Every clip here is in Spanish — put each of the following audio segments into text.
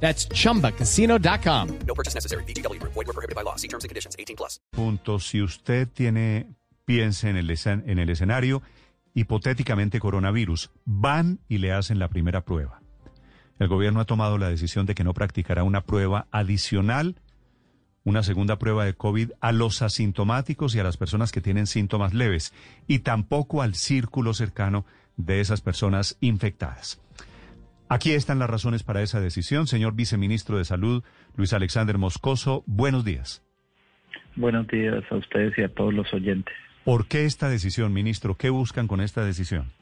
That's chumbacasino.com. No purchase necessary. BGW. Void were prohibited by law. See terms and conditions. 18 plus. Punto. Si usted tiene, piense en el, escen- en el escenario, hipotéticamente coronavirus, van y le hacen la primera prueba. El gobierno ha tomado la decisión de que no practicará una prueba adicional, una segunda prueba de COVID a los asintomáticos y a las personas que tienen síntomas leves, y tampoco al círculo cercano de esas personas infectadas. Aquí están las razones para esa decisión. Señor viceministro de Salud, Luis Alexander Moscoso, buenos días. Buenos días a ustedes y a todos los oyentes. ¿Por qué esta decisión, ministro? ¿Qué buscan con esta decisión?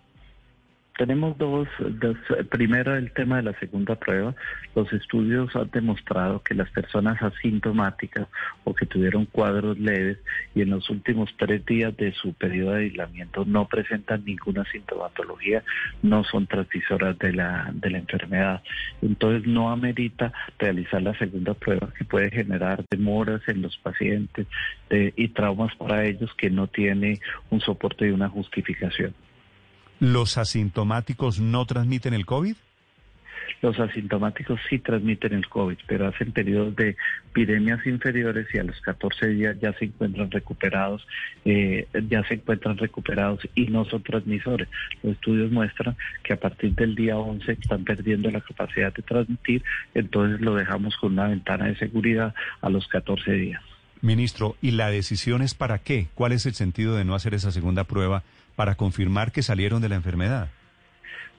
Tenemos dos, dos, primero el tema de la segunda prueba. Los estudios han demostrado que las personas asintomáticas o que tuvieron cuadros leves y en los últimos tres días de su periodo de aislamiento no presentan ninguna sintomatología, no son transmisoras de la, de la enfermedad. Entonces no amerita realizar la segunda prueba que puede generar demoras en los pacientes de- y traumas para ellos que no tiene un soporte y una justificación. ¿Los asintomáticos no transmiten el COVID? Los asintomáticos sí transmiten el COVID, pero hacen periodos de epidemias inferiores y a los 14 días ya se encuentran recuperados, eh, ya se encuentran recuperados y no son transmisores. Los estudios muestran que a partir del día 11 están perdiendo la capacidad de transmitir, entonces lo dejamos con una ventana de seguridad a los 14 días. Ministro, ¿y la decisión es para qué? ¿Cuál es el sentido de no hacer esa segunda prueba para confirmar que salieron de la enfermedad?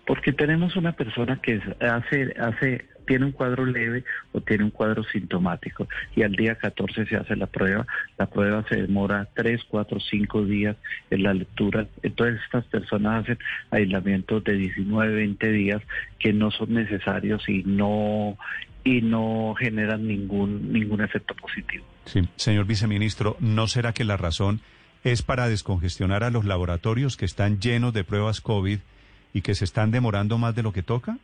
Porque tenemos una persona que hace, hace, tiene un cuadro leve o tiene un cuadro sintomático y al día 14 se hace la prueba. La prueba se demora 3, 4, 5 días en la lectura. Entonces estas personas hacen aislamientos de 19, 20 días que no son necesarios y no y no generan ningún ningún efecto positivo. Sí. Señor viceministro, ¿no será que la razón es para descongestionar a los laboratorios que están llenos de pruebas COVID y que se están demorando más de lo que toca?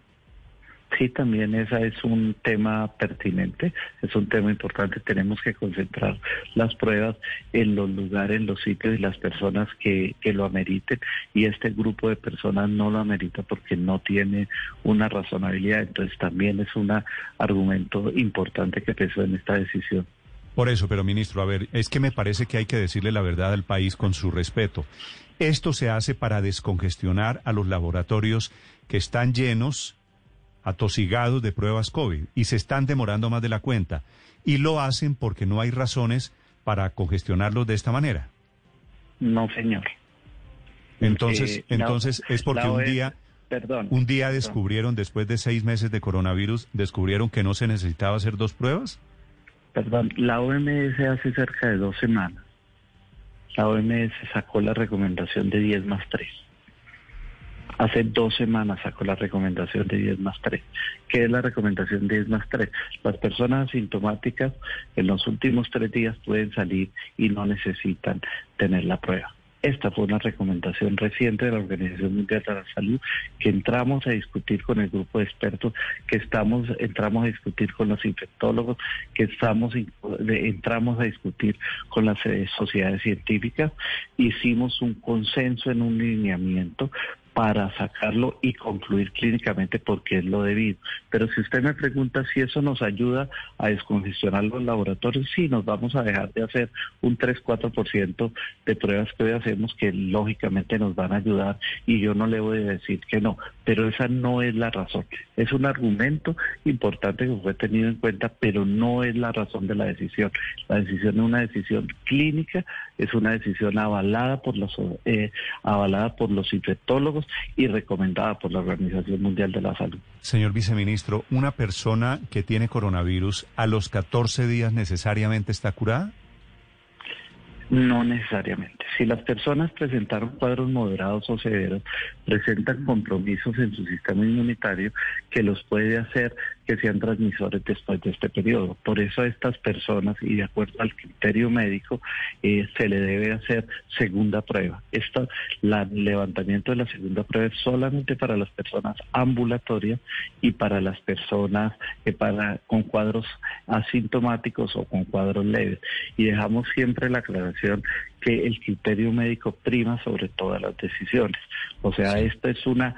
Sí, también esa es un tema pertinente, es un tema importante. Tenemos que concentrar las pruebas en los lugares, en los sitios y las personas que, que lo ameriten. Y este grupo de personas no lo amerita porque no tiene una razonabilidad. Entonces también es un argumento importante que pesó en esta decisión. Por eso, pero ministro, a ver, es que me parece que hay que decirle la verdad al país con su respeto. Esto se hace para descongestionar a los laboratorios que están llenos, atosigados de pruebas COVID y se están demorando más de la cuenta. Y lo hacen porque no hay razones para congestionarlos de esta manera. No, señor. Entonces, Eh, entonces es porque un día, Perdón. un día descubrieron, después de seis meses de coronavirus, descubrieron que no se necesitaba hacer dos pruebas. Perdón, la OMS hace cerca de dos semanas. La OMS sacó la recomendación de 10 más 3. Hace dos semanas sacó la recomendación de 10 más 3. ¿Qué es la recomendación de 10 más 3? Las personas asintomáticas en los últimos tres días pueden salir y no necesitan tener la prueba. Esta fue una recomendación reciente de la Organización Mundial de la Salud que entramos a discutir con el grupo de expertos, que estamos entramos a discutir con los infectólogos, que estamos entramos a discutir con las eh, sociedades científicas, hicimos un consenso en un lineamiento para sacarlo y concluir clínicamente porque es lo debido. Pero si usted me pregunta si eso nos ayuda a descongestionar los laboratorios, sí, nos vamos a dejar de hacer un 3-4% de pruebas que hoy hacemos que lógicamente nos van a ayudar y yo no le voy a decir que no, pero esa no es la razón. Es un argumento importante que fue tenido en cuenta, pero no es la razón de la decisión. La decisión es una decisión clínica, es una decisión avalada por los eh, avalada por los infectólogos y recomendada por la Organización Mundial de la Salud. Señor viceministro, ¿una persona que tiene coronavirus a los 14 días necesariamente está curada? No necesariamente. si las personas presentaron cuadros moderados o severos, presentan compromisos en su sistema inmunitario que los puede hacer que sean transmisores después de este periodo. Por eso a estas personas, y de acuerdo al criterio médico, eh, se le debe hacer segunda prueba. Esto, el levantamiento de la segunda prueba es solamente para las personas ambulatorias y para las personas eh, para, con cuadros asintomáticos o con cuadros leves. Y dejamos siempre la aclaración que el criterio médico prima sobre todas las decisiones. O sea, esto es una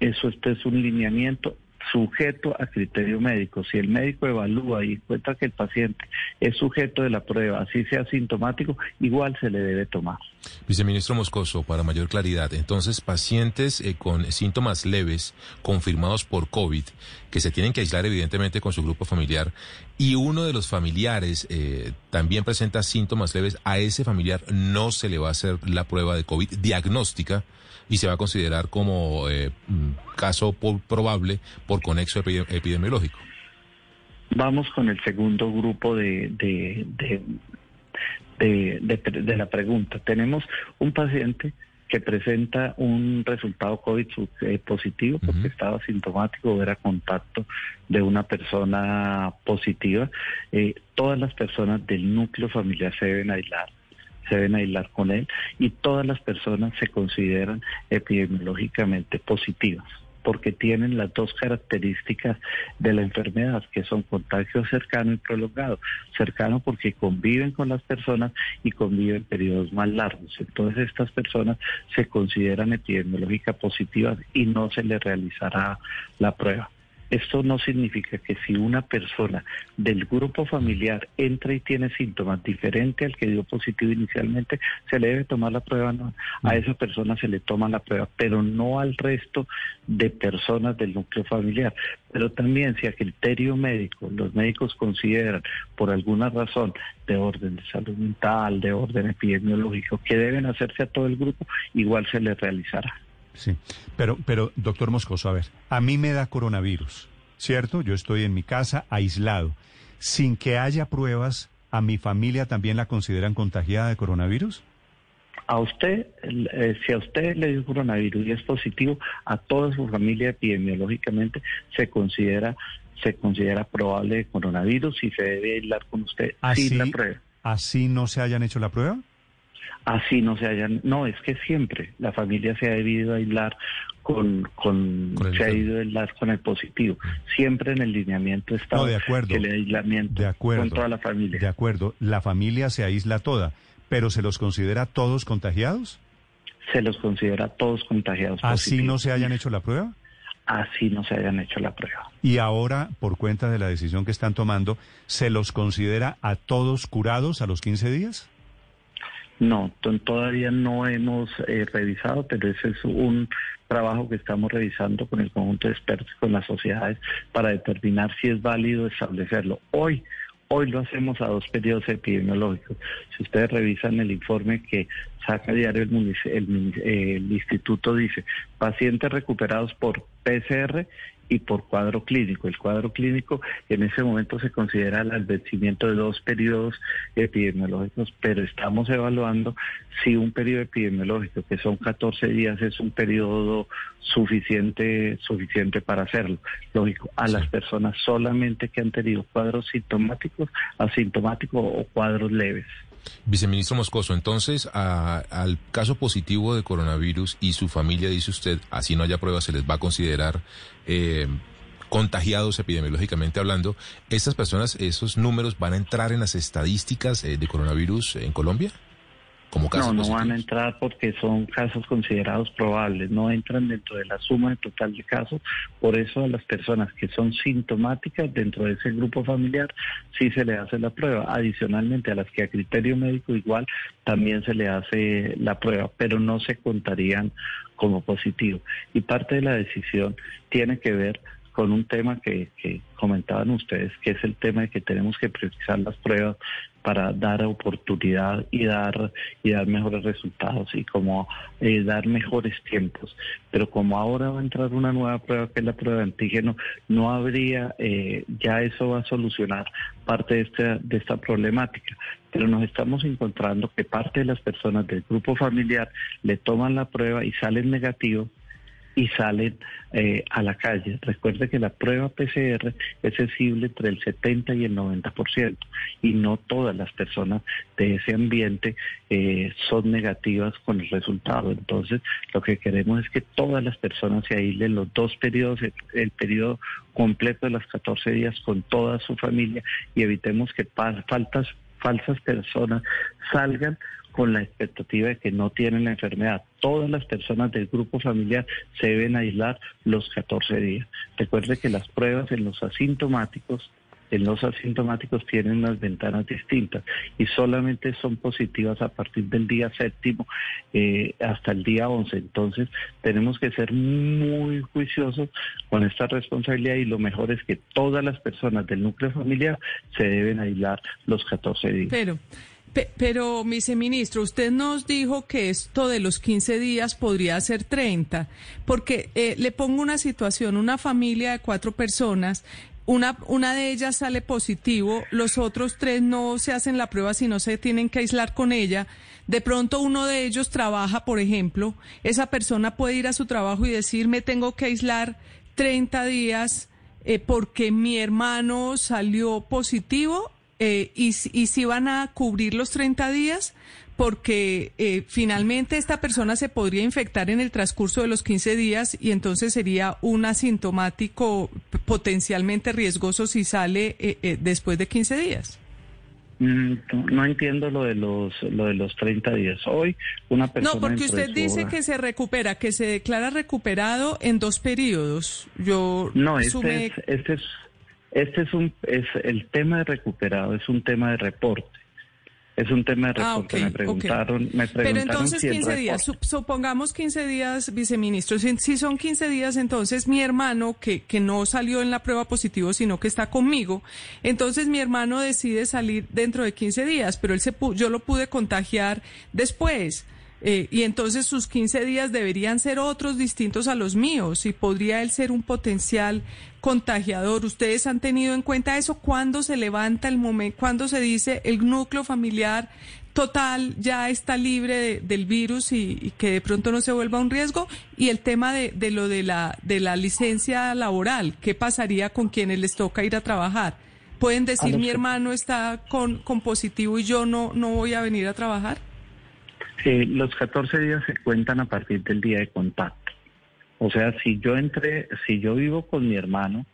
eso este es un lineamiento sujeto a criterio médico. Si el médico evalúa y encuentra que el paciente es sujeto de la prueba, así sea sintomático, igual se le debe tomar. Viceministro Moscoso, para mayor claridad, entonces pacientes eh, con síntomas leves confirmados por COVID, que se tienen que aislar evidentemente con su grupo familiar, y uno de los familiares eh, también presenta síntomas leves, a ese familiar no se le va a hacer la prueba de COVID diagnóstica y se va a considerar como eh, mm, caso probable por conexo epidemiológico. Vamos con el segundo grupo de, de, de, de, la pregunta. Tenemos un paciente que presenta un resultado COVID eh, positivo porque estaba sintomático o era contacto de una persona positiva. Eh, todas las personas del núcleo familiar se deben aislar se deben aislar con él y todas las personas se consideran epidemiológicamente positivas porque tienen las dos características de la enfermedad, que son contagio cercano y prolongado. Cercano porque conviven con las personas y conviven periodos más largos. Entonces estas personas se consideran epidemiológicamente positivas y no se les realizará la prueba. Esto no significa que si una persona del grupo familiar entra y tiene síntomas diferentes al que dio positivo inicialmente, se le debe tomar la prueba. No. A mm. esa persona se le toma la prueba, pero no al resto de personas del núcleo familiar. Pero también si a criterio médico los médicos consideran por alguna razón de orden de salud mental, de orden epidemiológico, que deben hacerse a todo el grupo, igual se le realizará. Sí, pero, pero, doctor Moscoso, a ver, a mí me da coronavirus, ¿cierto? Yo estoy en mi casa aislado. Sin que haya pruebas, ¿a mi familia también la consideran contagiada de coronavirus? A usted, eh, si a usted le dio coronavirus y es positivo, a toda su familia epidemiológicamente se considera se considera probable coronavirus y se debe aislar con usted sin la prueba. ¿Así no se hayan hecho la prueba? Así no se hayan, no, es que siempre la familia se ha debido aislar con, con, se ha ido aislar con el positivo. Siempre en el lineamiento está no, de acuerdo, el aislamiento de acuerdo, con toda la familia. De acuerdo, la familia se aísla toda, pero ¿se los considera todos contagiados? Se los considera todos contagiados. ¿Así no se hayan hecho la prueba? Así no se hayan hecho la prueba. Y ahora, por cuenta de la decisión que están tomando, ¿se los considera a todos curados a los 15 días? No, todavía no hemos eh, revisado, pero ese es un trabajo que estamos revisando con el conjunto de expertos, con las sociedades, para determinar si es válido establecerlo. Hoy, hoy lo hacemos a dos periodos epidemiológicos. Si ustedes revisan el informe que saca diario el, el, el instituto, dice pacientes recuperados por PCR y por cuadro clínico. El cuadro clínico en ese momento se considera el vencimiento de dos periodos epidemiológicos, pero estamos evaluando si un periodo epidemiológico, que son 14 días, es un periodo suficiente, suficiente para hacerlo. Lógico, a las personas solamente que han tenido cuadros sintomáticos, asintomáticos o cuadros leves. Viceministro Moscoso, entonces al caso positivo de coronavirus y su familia, dice usted, así no haya pruebas, se les va a considerar eh, contagiados epidemiológicamente hablando. ¿Estas personas, esos números van a entrar en las estadísticas eh, de coronavirus en Colombia? No, no van a entrar porque son casos considerados probables, no entran dentro de la suma total de casos. Por eso a las personas que son sintomáticas dentro de ese grupo familiar sí se le hace la prueba. Adicionalmente a las que a criterio médico igual también se le hace la prueba, pero no se contarían como positivo. Y parte de la decisión tiene que ver con un tema que, que comentaban ustedes, que es el tema de que tenemos que priorizar las pruebas para dar oportunidad y dar y dar mejores resultados y como eh, dar mejores tiempos. Pero como ahora va a entrar una nueva prueba que es la prueba de antígeno, no habría, eh, ya eso va a solucionar parte de esta, de esta problemática. Pero nos estamos encontrando que parte de las personas del grupo familiar le toman la prueba y salen negativos y salen eh, a la calle. Recuerde que la prueba PCR es sensible entre el 70 y el 90% y no todas las personas de ese ambiente eh, son negativas con el resultado. Entonces, lo que queremos es que todas las personas se aíslen los dos periodos, el, periodo completo de los 14 días con toda su familia y evitemos que faltas, falsas personas salgan con la expectativa de que no tienen la enfermedad. Todas las personas del grupo familiar se deben aislar los 14 días. Recuerde que las pruebas en los asintomáticos en los asintomáticos tienen unas ventanas distintas y solamente son positivas a partir del día séptimo eh, hasta el día 11. Entonces tenemos que ser muy juiciosos con esta responsabilidad y lo mejor es que todas las personas del núcleo familiar se deben aislar los 14 días. Pero pero, viceministro, usted nos dijo que esto de los 15 días podría ser 30, porque eh, le pongo una situación, una familia de cuatro personas, una, una de ellas sale positivo, los otros tres no se hacen la prueba, sino se tienen que aislar con ella. De pronto uno de ellos trabaja, por ejemplo, esa persona puede ir a su trabajo y decir, me tengo que aislar 30 días eh, porque mi hermano salió positivo eh, y, y si van a cubrir los 30 días, porque eh, finalmente esta persona se podría infectar en el transcurso de los 15 días y entonces sería un asintomático potencialmente riesgoso si sale eh, después de 15 días. Mm, no entiendo lo de los lo de los 30 días. Hoy una persona No, porque usted dice que se recupera, que se declara recuperado en dos periodos. Yo No, este, es, este es este es un es el tema de recuperado, es un tema de reporte. Es un tema de Ah, reporte. me preguntaron, me preguntaron Pero entonces si el 15 días, supongamos 15 días, viceministro. Si, si son 15 días, entonces mi hermano, que, que no salió en la prueba positivo, sino que está conmigo, entonces mi hermano decide salir dentro de 15 días, pero él se pu- yo lo pude contagiar después. Eh, y entonces sus 15 días deberían ser otros distintos a los míos y podría él ser un potencial contagiador. ¿Ustedes han tenido en cuenta eso? ¿Cuándo se levanta el momento, cuándo se dice el núcleo familiar total ya está libre de- del virus y, y que de pronto no se vuelva un riesgo? Y el tema de, de lo de la, de la licencia laboral, ¿qué pasaría con quienes les toca ir a trabajar? ¿Pueden decir mi hermano está con, con positivo y yo no, no voy a venir a trabajar? Eh, los 14 días se cuentan a partir del día de contacto. O sea, si yo entré, si yo vivo con mi hermano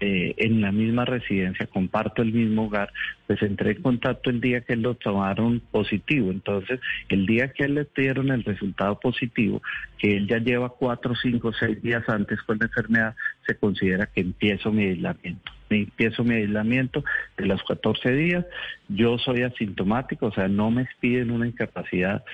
eh, en la misma residencia, comparto el mismo hogar, pues entré en contacto el día que lo tomaron positivo. Entonces, el día que le dieron el resultado positivo, que él ya lleva cuatro, cinco, seis días antes con la enfermedad, se considera que empiezo mi aislamiento. Empiezo mi aislamiento de los 14 días. Yo soy asintomático, o sea, no me expiden una incapacidad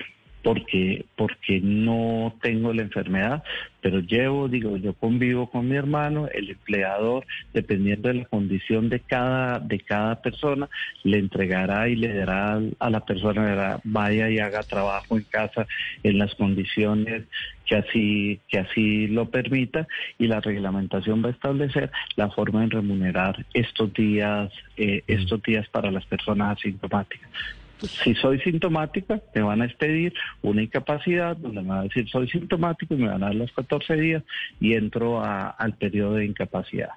porque porque no tengo la enfermedad, pero llevo, digo, yo convivo con mi hermano, el empleador, dependiendo de la condición de cada de cada persona, le entregará y le dará a la persona, vaya y haga trabajo en casa en las condiciones que así que así lo permita y la reglamentación va a establecer la forma de remunerar estos días eh, estos días para las personas asintomáticas. Si soy sintomática, me van a expedir una incapacidad donde me van a decir soy sintomático y me van a dar los 14 días y entro a- al periodo de incapacidad.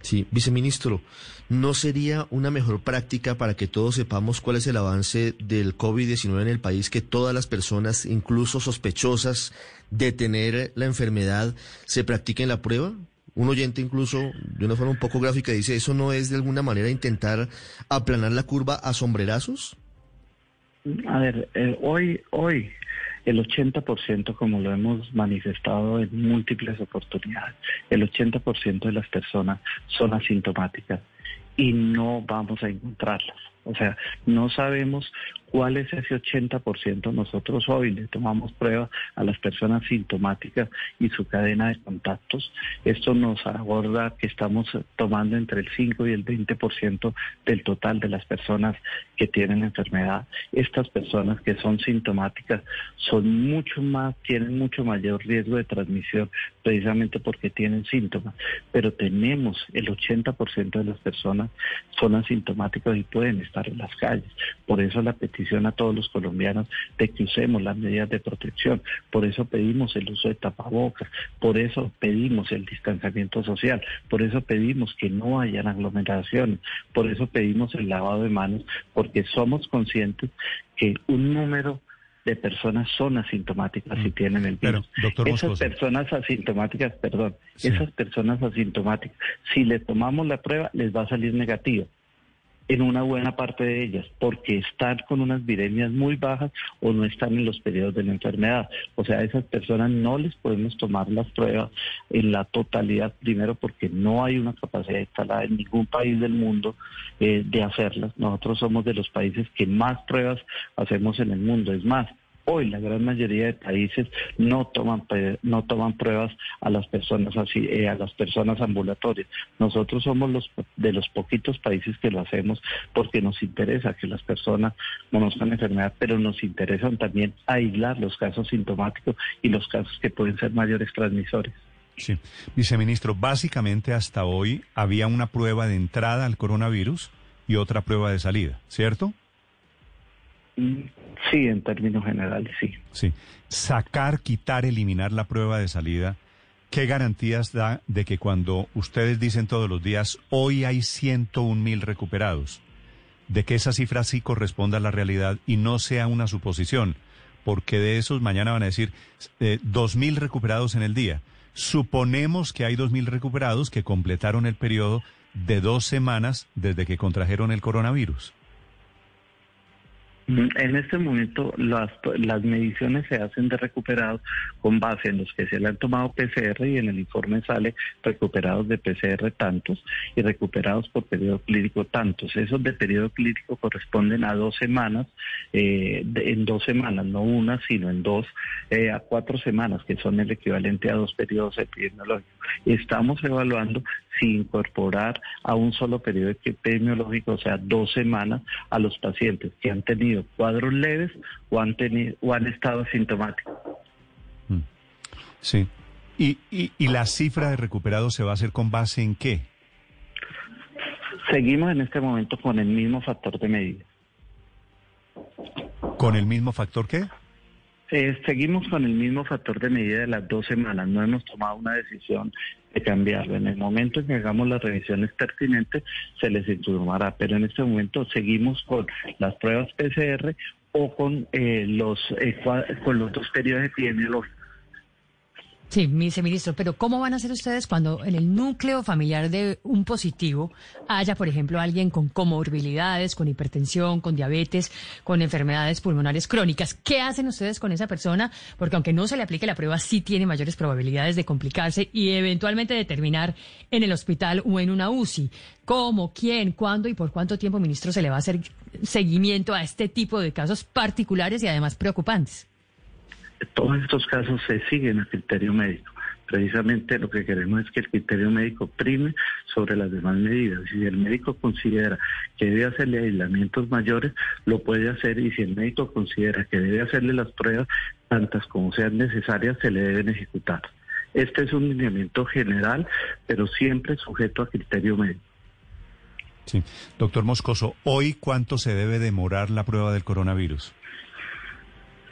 Sí, viceministro, ¿no sería una mejor práctica para que todos sepamos cuál es el avance del COVID-19 en el país, que todas las personas, incluso sospechosas de tener la enfermedad, se practiquen la prueba? Un oyente incluso, de una forma un poco gráfica, dice, ¿eso no es de alguna manera intentar aplanar la curva a sombrerazos? A ver, eh, hoy, hoy el 80%, como lo hemos manifestado en múltiples oportunidades, el 80% de las personas son asintomáticas y no vamos a encontrarlas. O sea, no sabemos cuál es ese 80%. Nosotros hoy le tomamos prueba a las personas sintomáticas y su cadena de contactos. Esto nos aborda que estamos tomando entre el 5 y el 20% del total de las personas que tienen enfermedad. Estas personas que son sintomáticas son mucho más, tienen mucho mayor riesgo de transmisión precisamente porque tienen síntomas. Pero tenemos el 80% de las personas son asintomáticas y pueden estar en las calles. Por eso la petición a todos los colombianos de que usemos las medidas de protección. Por eso pedimos el uso de tapabocas, por eso pedimos el distanciamiento social, por eso pedimos que no hayan aglomeraciones, por eso pedimos el lavado de manos, porque somos conscientes que un número de personas son asintomáticas y Mm. tienen el virus. esas Moscoso. personas asintomáticas, perdón, Sí. esas personas asintomáticas, si le tomamos la prueba, les va a salir negativa en una buena parte de ellas, porque están con unas viremias muy bajas o no están en los periodos de la enfermedad. O sea, a esas personas no les podemos tomar las pruebas en la totalidad, primero porque no hay una capacidad instalada en ningún país del mundo eh, de hacerlas. Nosotros somos de los países que más pruebas hacemos en el mundo. Es más, Hoy la gran mayoría de países no toman no toman pruebas a las personas así eh, a las personas ambulatorias. Nosotros somos los de los poquitos países que lo hacemos porque nos interesa que las personas conozcan la enfermedad, pero nos interesan también aislar los casos sintomáticos y los casos que pueden ser mayores transmisores. Sí. Viceministro, básicamente hasta hoy había una prueba de entrada al coronavirus y otra prueba de salida, ¿cierto? Sí, en términos generales, sí. Sí. Sacar, quitar, eliminar la prueba de salida, ¿qué garantías da de que cuando ustedes dicen todos los días, hoy hay 101 mil recuperados, de que esa cifra sí corresponda a la realidad y no sea una suposición? Porque de esos mañana van a decir eh, 2 mil recuperados en el día. Suponemos que hay 2 mil recuperados que completaron el periodo de dos semanas desde que contrajeron el coronavirus. Mm, En este momento las, las mediciones se hacen de recuperados con base en los que se le han tomado PCR y en el informe sale recuperados de PCR tantos y recuperados por periodo clínico tantos. Esos de periodo clínico corresponden a dos semanas, eh, de- en dos semanas, no una, sino en dos, eh, a cuatro semanas, que son el equivalente a dos periodos epidemiológicos. Estamos evaluando si incorporar a un solo periodo epidemiológico, o sea, dos semanas, a los pacientes que han tenido cuadros leves o han, tenido, o han estado asintomáticos. Mm. Sí. ¿Y, y, ¿Y la cifra de recuperados se va a hacer con base en qué? Seguimos en este momento con el mismo factor de medida. ¿Con el mismo factor qué? Eh, seguimos con el mismo factor de medida de las dos semanas. No hemos tomado una decisión de cambiarlo. En el momento en que hagamos las revisiones pertinentes, se les informará. Pero en este momento seguimos con las pruebas PCR o con eh, los eh, con los dos periodos epidemiológicos. Sí, viceministro, pero ¿cómo van a hacer ustedes cuando en el núcleo familiar de un positivo haya, por ejemplo, alguien con comorbilidades, con hipertensión, con diabetes, con enfermedades pulmonares crónicas? ¿Qué hacen ustedes con esa persona? Porque aunque no se le aplique la prueba, sí tiene mayores probabilidades de complicarse y eventualmente de terminar en el hospital o en una UCI. ¿Cómo, quién, cuándo y por cuánto tiempo, ministro, se le va a hacer seguimiento a este tipo de casos particulares y además preocupantes? Todos estos casos se siguen a criterio médico. Precisamente lo que queremos es que el criterio médico prime sobre las demás medidas. Si el médico considera que debe hacerle aislamientos mayores, lo puede hacer y si el médico considera que debe hacerle las pruebas, tantas como sean necesarias, se le deben ejecutar. Este es un lineamiento general, pero siempre sujeto a criterio médico. Sí. Doctor Moscoso, ¿hoy cuánto se debe demorar la prueba del coronavirus?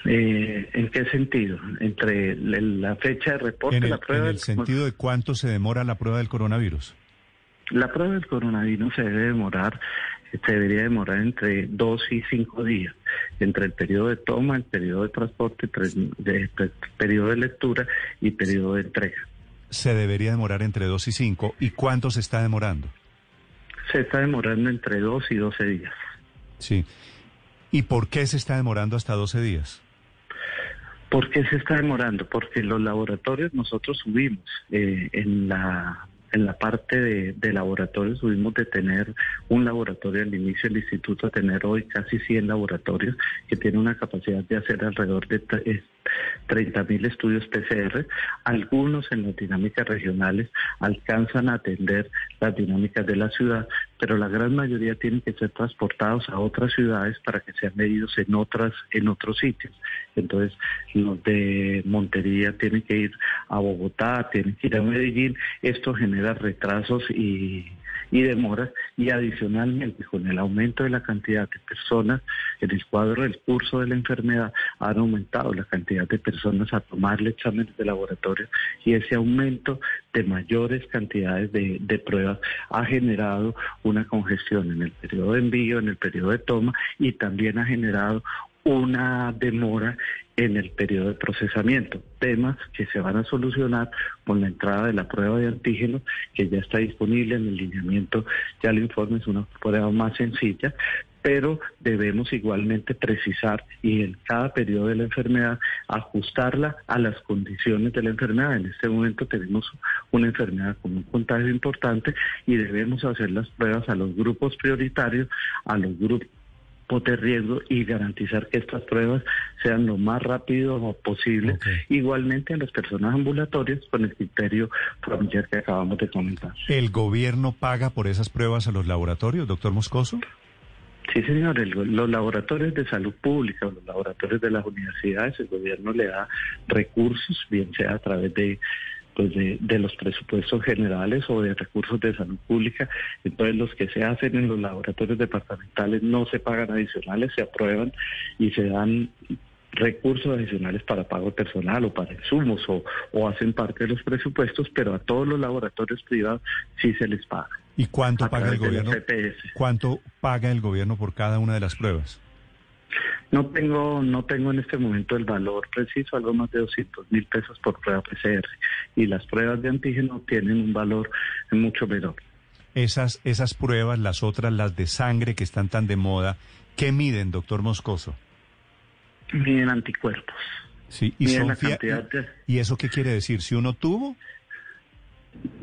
Eh, ¿En qué sentido? Entre el- la fecha de reporte, el, la prueba... en el del- sentido de cuánto se demora la prueba del coronavirus. La prueba del coronavirus se debe demorar, se debería demorar entre dos y cinco días, entre el periodo de toma, el periodo de transporte, de- periodo de lectura y periodo de entrega. Se debería demorar entre 2 y 5. ¿Y cuánto se está demorando? Se está demorando entre dos y doce días. Sí. ¿Y por qué se está demorando hasta 12 días? ¿Por qué se está demorando? Porque los laboratorios nosotros subimos eh, en la En la parte de, de laboratorios tuvimos de tener un laboratorio al inicio del instituto a tener hoy casi 100 laboratorios que tienen una capacidad de hacer alrededor de 30 mil estudios PCR. Algunos en las dinámicas regionales alcanzan a atender las dinámicas de la ciudad, pero la gran mayoría tienen que ser transportados a otras ciudades para que sean medidos en otras en otros sitios. Entonces, los de Montería tienen que ir a Bogotá, tienen que ir a Medellín. Esto genera retrasos y y demoras y adicionalmente con el aumento de la cantidad de personas en el cuadro del curso de la enfermedad han aumentado la cantidad de personas a tomarle exámenes de laboratorio y ese aumento de mayores cantidades de, de pruebas ha generado una congestión en el periodo de envío, en el periodo de toma y también ha generado una demora en el periodo de procesamiento, temas que se van a solucionar con la entrada de la prueba de antígenos que ya está disponible en el lineamiento, ya el informe es una prueba más sencilla, pero debemos igualmente precisar y en cada periodo de la enfermedad ajustarla a las condiciones de la enfermedad. En este momento tenemos una enfermedad con un contagio importante y debemos hacer las pruebas a los grupos prioritarios, a los grupos de riesgo y garantizar que estas pruebas sean lo más rápido posible. Igualmente en las personas ambulatorias con el criterio familiar que acabamos de comentar. ¿El gobierno paga por esas pruebas a los laboratorios, doctor Moscoso? Sí, señor, los laboratorios de salud pública, los laboratorios de las universidades, el gobierno le da recursos, bien sea a través de pues de, los presupuestos generales o de recursos de salud pública. Entonces los que se hacen en los laboratorios departamentales no se pagan adicionales, se aprueban y se dan recursos adicionales para pago personal o para insumos o, o hacen parte de los presupuestos, pero a todos los laboratorios privados sí se les paga. ¿Y cuánto paga el gobierno? ¿Cuánto paga el gobierno por cada una de las pruebas? No tengo, no tengo en este momento el valor preciso, algo más de 200 mil pesos por prueba PCR. Y las pruebas de antígeno tienen un valor mucho menor. Esas, esas pruebas, las otras, las de sangre que están tan de moda, ¿qué miden, doctor Moscoso? Miden anticuerpos. Sí, y, ¿Y eso qué quiere decir? Si uno tuvo,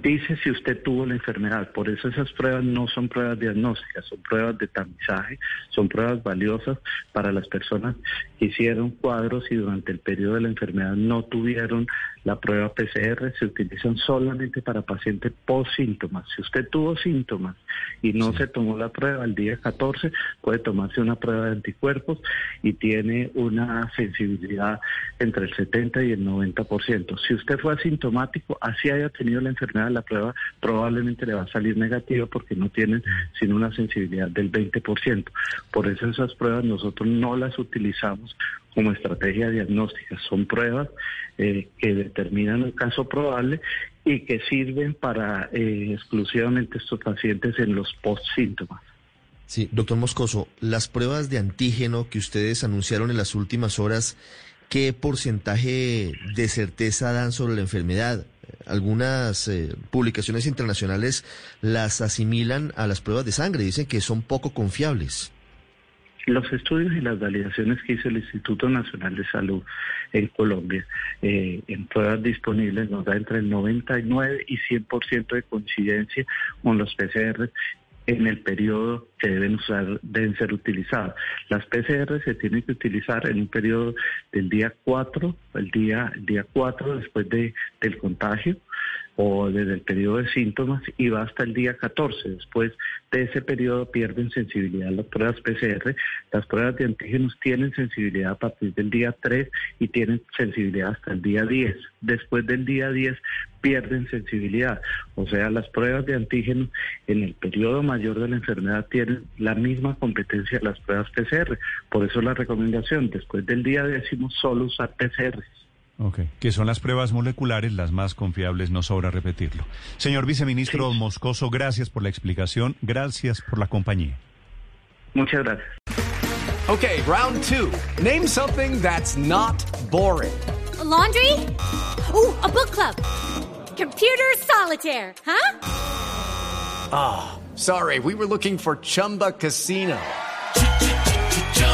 dice si usted tuvo la enfermedad. Por eso esas pruebas no son pruebas diagnósticas, son pruebas de tamizaje, son pruebas valiosas para las personas que hicieron cuadros y durante el periodo de la enfermedad no tuvieron la prueba PCR, se utilizan solamente para pacientes post síntomas. Si usted tuvo síntomas y no se tomó la prueba el día 14, puede tomarse una prueba de anticuerpos y tiene una sensibilidad entre el 70 y el 90%. Si usted fue asintomático, así haya tenido la enfermedad, la prueba probablemente le va a salir negativa porque no tienen sino una sensibilidad del 20%. Por eso esas pruebas nosotros no las utilizamos como estrategia diagnóstica. Son pruebas eh, que determinan un caso probable y que sirven para eh, exclusivamente estos pacientes en los post-síntomas. Sí, doctor Moscoso, las pruebas de antígeno que ustedes anunciaron en las últimas horas, ¿qué porcentaje de certeza dan sobre la enfermedad? Algunas eh, publicaciones internacionales las asimilan a las pruebas de sangre, dicen que son poco confiables. Los estudios y las validaciones que hizo el Instituto Nacional de Salud en Colombia eh, en pruebas disponibles nos da entre el 99 y 100% de coincidencia con los PCR en el periodo que deben usar deben ser utilizadas. Las PCR se tienen que utilizar en un periodo del día 4, el día el día 4 después de del contagio o desde el periodo de síntomas y va hasta el día 14. Después de ese periodo pierden sensibilidad las pruebas PCR. Las pruebas de antígenos tienen sensibilidad a partir del día 3 y tienen sensibilidad hasta el día 10. Después del día 10 pierden sensibilidad. O sea, las pruebas de antígenos en el periodo mayor de la enfermedad tienen la misma competencia de las pruebas PCR. Por eso la recomendación, después del día décimo, solo usar PCR. Ok, que son las pruebas moleculares las más confiables, no sobra repetirlo. Señor viceministro Moscoso, gracias por la explicación, gracias por la compañía. Muchas gracias. Ok, round two. Name something that's not boring. laundry? Uh, a book club. Computer solitaire, huh? Ah, sorry, we were looking for Chumba Casino.